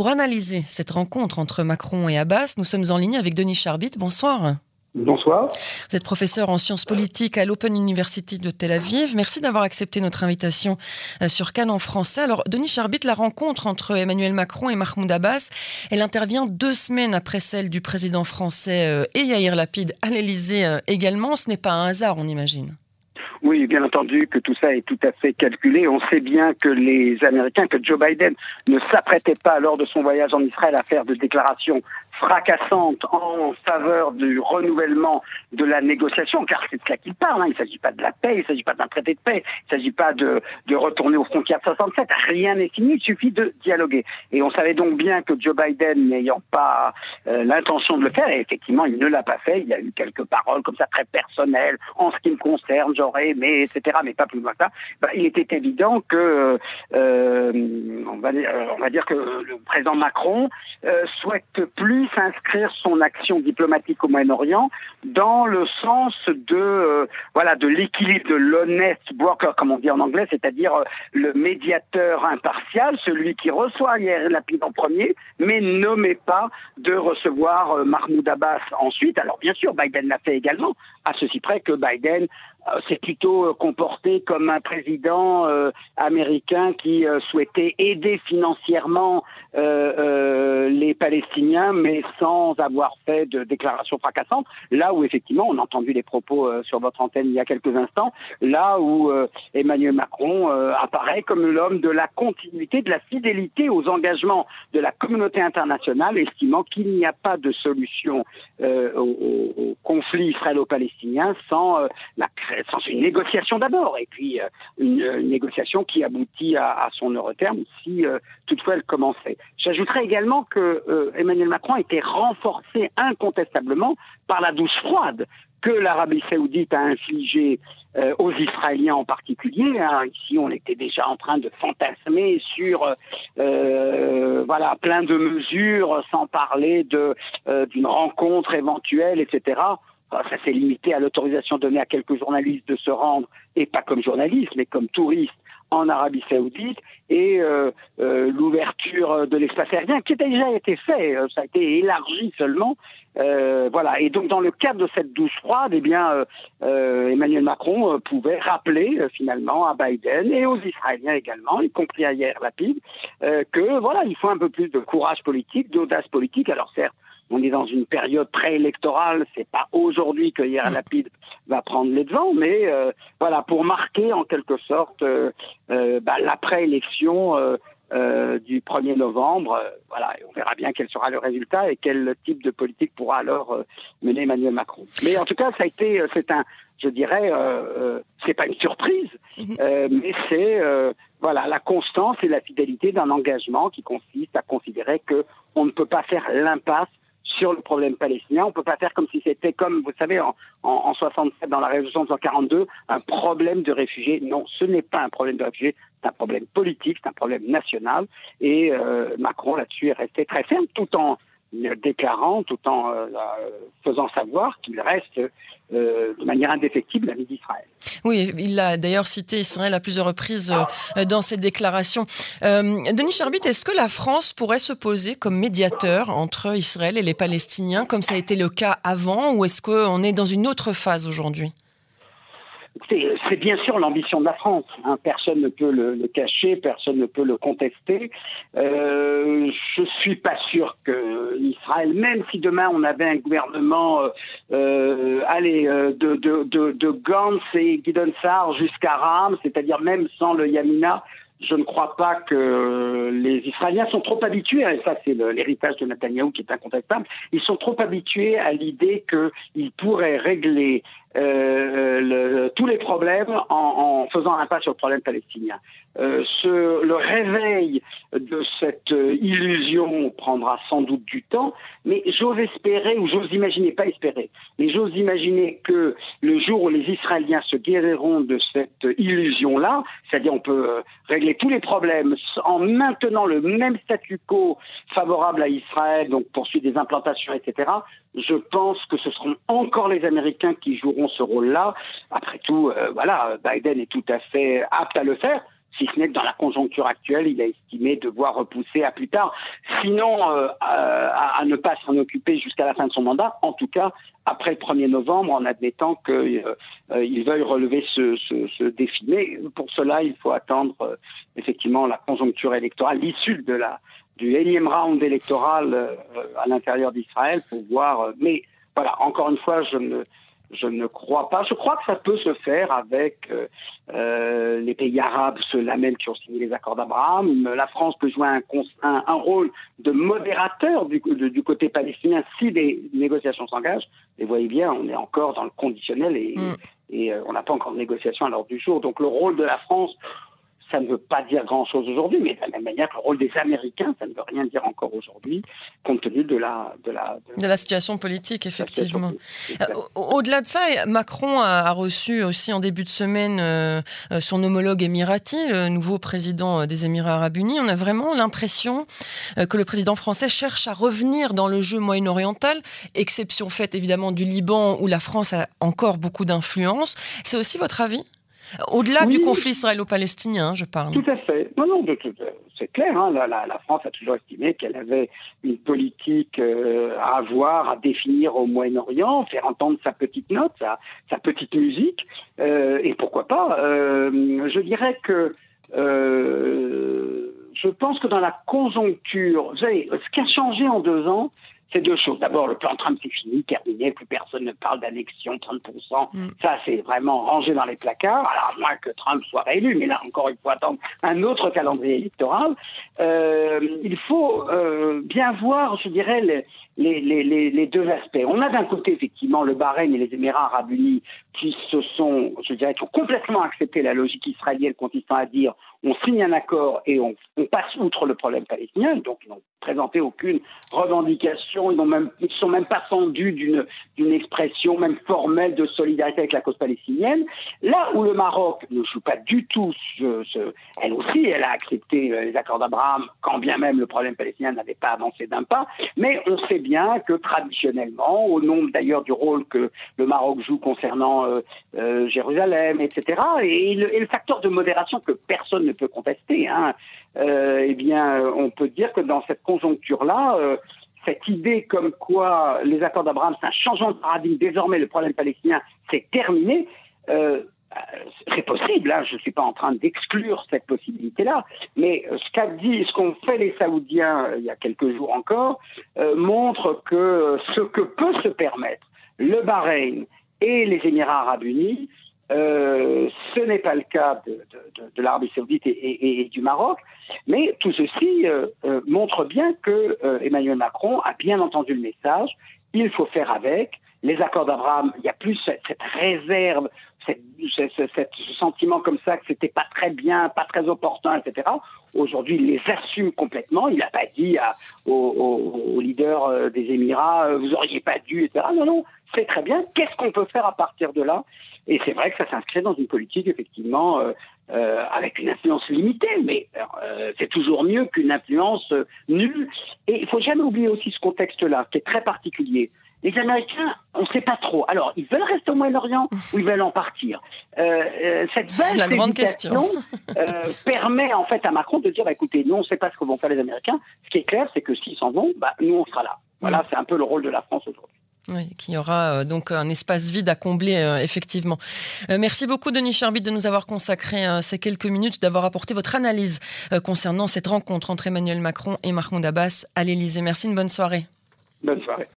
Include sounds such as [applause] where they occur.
Pour analyser cette rencontre entre Macron et Abbas, nous sommes en ligne avec Denis Charbit. Bonsoir. Bonsoir. Vous êtes professeur en sciences politiques à l'Open University de Tel Aviv. Merci d'avoir accepté notre invitation euh, sur Cannes en français. Alors, Denis Charbit, la rencontre entre Emmanuel Macron et Mahmoud Abbas, elle intervient deux semaines après celle du président français euh, et Yair Lapid à l'Elysée euh, également. Ce n'est pas un hasard, on imagine. Oui, bien entendu que tout ça est tout à fait calculé. On sait bien que les Américains, que Joe Biden ne s'apprêtait pas lors de son voyage en Israël à faire de déclarations fracassante en faveur du renouvellement de la négociation, car c'est de cela qu'il parle. Hein. Il ne s'agit pas de la paix, il ne s'agit pas d'un traité de paix, il ne s'agit pas de, de retourner aux frontières de 67. Rien n'est fini, il suffit de dialoguer. Et on savait donc bien que Joe Biden, n'ayant pas euh, l'intention de le faire, et effectivement, il ne l'a pas fait. Il a eu quelques paroles comme ça très personnelles, en ce qui me concerne, j'aurais aimé, etc., mais pas plus loin que ça. Bah, il était évident que, euh, on, va dire, on va dire que le président Macron euh, souhaite plus s'inscrire son action diplomatique au Moyen-Orient dans le sens de euh, voilà de l'équilibre de l'honnête broker comme on dit en anglais, c'est-à-dire euh, le médiateur impartial, celui qui reçoit Yair Lapid en premier, mais n'omet pas de recevoir euh, Mahmoud Abbas ensuite. Alors bien sûr, Biden l'a fait également, à ceci près que Biden s'est plutôt comporté comme un président américain qui souhaitait aider financièrement les Palestiniens, mais sans avoir fait de déclaration fracassante. Là où effectivement, on a entendu les propos euh, sur votre antenne il y a quelques instants, là où euh, Emmanuel Macron euh, apparaît comme l'homme de la continuité, de la fidélité aux engagements de la communauté internationale, estimant qu'il n'y a pas de solution au, conflit israélo-palestinien sans, la, sans une négociation d'abord, et puis une, négociation qui aboutit à, à son heure terme si toutefois elle commençait. J'ajouterais également que Emmanuel Macron était renforcé incontestablement par la douce froide que l'Arabie saoudite a infligée euh, aux Israéliens en particulier. Hein. Ici, on était déjà en train de fantasmer sur euh, voilà plein de mesures, sans parler de euh, d'une rencontre éventuelle, etc. ça s'est limité à l'autorisation donnée à quelques journalistes de se rendre, et pas comme journalistes, mais comme touristes en Arabie Saoudite et euh, euh, l'ouverture de l'espace aérien qui a déjà été fait, euh, ça a été élargi seulement. voilà. Et donc dans le cadre de cette douche froide, eh bien Emmanuel Macron pouvait rappeler finalement à Biden et aux Israéliens également, y compris à hier Lapide, que voilà, il faut un peu plus de courage politique, d'audace politique. Alors certes on est dans une période préélectorale, c'est pas aujourd'hui que Yair mm. Lapide va prendre les devants, mais euh, voilà pour marquer en quelque sorte euh, euh, bah, l'après-élection du 1er novembre. voilà, on verra bien quel sera le résultat et quel type de politique pourra alors mener Emmanuel Macron. Mais en tout cas, ça a été, c'est un, je dirais, c'est pas une surprise, mm-hmm. mais c'est voilà la constance et la fidélité d'un engagement qui consiste à considérer que on ne peut pas faire l'impasse sur le problème palestinien. On ne peut pas faire comme si c'était comme, vous savez, en, en, 67, dans la résolution de 142, un problème de réfugiés. Non, ce n'est pas un problème de réfugiés, c'est un problème politique, c'est un problème national. Et euh, Macron, là-dessus, est resté très ferme, tout en déclarant, tout en euh, faisant savoir qu'il reste euh, de manière indéfectible l'ami d'Israël. Oui, il a d'ailleurs cité Israël à plusieurs reprises euh, dans ses déclarations. Denis Charbit, est-ce que la France pourrait se poser comme médiateur entre Israël et les Palestiniens, comme ça a été le cas avant, ou est-ce qu'on est dans une autre phase aujourd'hui? C'est bien sûr l'ambition de la France. Hein. Personne ne peut le, cacher, personne ne peut le contester. Euh, je suis pas sûr que Israël, même si demain on avait un gouvernement, euh, euh allez, euh, de, de, Gantz et Guidon jusqu'à Ram, c'est-à-dire même sans le Yamina, je ne crois pas que les Israéliens sont trop habitués, et ça c'est l'héritage de Netanyahou qui est incontestable, ils sont trop habitués à l'idée qu'ils pourraient régler euh, le, tous les problèmes en, en faisant un pas sur le problème palestinien. Euh, ce, le réveil de cette illusion prendra sans doute du temps, mais j'ose espérer, ou j'ose imaginer, pas espérer, mais j'ose imaginer que le jour où les Israéliens se guériront de cette illusion-là, c'est-à-dire on peut euh, régler tous les problèmes en maintenant le même statu quo favorable à Israël, donc poursuivre des implantations, etc., je pense que ce seront encore les Américains qui joueront ce rôle-là. Après tout, euh, voilà, Biden est tout à fait apte à le faire si ce n'est que dans la conjoncture actuelle, il a estimé devoir repousser à plus tard, sinon à, ne pas s'en occuper jusqu'à la fin de son mandat, en tout cas après le 1er novembre, en admettant qu'il veuille relever ce, ce, défi. Mais pour cela, il faut attendre effectivement la conjoncture électorale, l'issue de la du énième round électoral à l'intérieur d'Israël pour voir. mais voilà, encore une fois, je ne je ne crois pas. Je crois que ça peut se faire avec euh, euh, les pays arabes, ceux-là même qui ont signé les accords d'Abraham. La France peut jouer un, un, un rôle de modérateur du, du, côté palestinien si des négociations s'engagent. Et vous voyez bien, on est encore dans le conditionnel et, mm. et euh, on n'a pas encore de négociations à l'ordre du jour. Donc le rôle de la France, ça ne veut pas dire grand-chose aujourd'hui, mais de la même manière que le rôle des Américains, ça ne veut rien dire encore aujourd'hui, compte tenu de la, de la, de, la situation politique, effectivement. Euh, au-delà de ça, Macron a, reçu aussi en début de semaine euh, euh, son homologue émirati, le nouveau président des Émirats arabes unis. On a vraiment l'impression que le président français cherche à revenir dans le jeu moyen-oriental, exception faite évidemment du Liban où la France a encore beaucoup d'influence. C'est aussi votre avis? Au-delà du conflit israélo-palestinien, je parle. Tout à fait. Non, non, c'est clair. Hein, la, France a toujours estimé qu'elle avait une politique euh, à avoir, à définir au Moyen-Orient, faire entendre sa petite note, sa, petite musique. Euh, et pourquoi pas euh, Je dirais que je pense que dans la conjoncture, vous savez, ce qui a changé en deux ans, c'est deux choses. D'abord, le plan Trump, c'est fini, terminé, plus personne ne parle d'annexion, 30%. Mm. Ça, c'est vraiment rangé dans les placards. Alors, à moins que Trump soit réélu, mais là encore, il faut attendre un autre calendrier électoral. Euh, il faut euh, bien voir, je dirais, les, les, les, les, deux aspects. On a d'un côté effectivement le Bahreïn et les Émirats arabes unis qui se sont, je dirais, qui ont complètement accepté la logique israélienne consistant à dire on signe un accord et on, passe outre le problème palestinien. Donc ils n'ont présenté aucune revendication, ils n'ont même, ils sont même pas fendus d'une d'une expression même formelle de solidarité avec la cause palestinienne. Là où le Maroc ne joue pas du tout, elle aussi, elle a accepté euh, les accords d'Abraham, quand bien même le problème palestinien n'avait pas avancé d'un pas. Mais on sait bien que traditionnellement, au nom d'ailleurs du rôle que le Maroc joue concernant euh, euh, Jérusalem, etc., et le, et le, facteur de modération que personne ne peut contester, hein, euh, eh bien, on peut dire que dans cette conjoncture-là, euh, cette idée comme quoi les accords d'Abraham, c'est un changement de paradigme, désormais le problème palestinien, c'est terminé. Euh, c'est possible, hein, je ne suis pas en train d'exclure cette possibilité-là, mais ce qu'a dit, ce qu'ont fait les Saoudiens il y a quelques jours encore, montre que ce que peut se permettre le Bahreïn et les Émirats arabes unis, euh, ce n'est pas le cas de, de, de l'Arabie saoudite et, et, et, du Maroc, mais tout ceci euh, euh, montre bien que Emmanuel Macron a bien entendu le message. Il faut faire avec. Les accords d'Abraham, il y a plus cette, cette réserve, cette, ce sentiment comme ça que c'était pas très bien, pas très opportun, etc. Aujourd'hui, il les assume complètement. Il n'a pas dit à, aux, aux, leaders des Émirats, vous auriez pas dû, etc. Non, non, c'est très bien. Qu'est-ce qu'on peut faire à partir de là et c'est vrai que ça s'inscrit dans une politique, effectivement, euh, euh, avec une influence limitée, mais euh, c'est toujours mieux qu'une influence nulle. Et il faut jamais oublier aussi ce contexte-là, qui est très particulier. Les Américains, on ne sait pas trop. Alors, ils veulent rester au Moyen-Orient ou ils veulent en partir? Cette belle La grande question [laughs] permet en fait à Macron de dire bah, écoutez, nous, on ne sait pas ce que vont faire les Américains. Ce qui est clair, c'est que s'ils s'en vont, bah, nous, on sera là. Voilà, mm. c'est un peu le rôle de la France aujourd'hui. Oui, qu'il y aura euh, donc un espace vide à combler, euh, effectivement. Euh, merci beaucoup, Denis Charbit, de nous avoir consacré ces quelques minutes, d'avoir apporté votre analyse concernant cette rencontre entre Emmanuel Macron et Mahmoud Abbas à l'Élysée. Merci, une bonne soirée. Bonne soirée.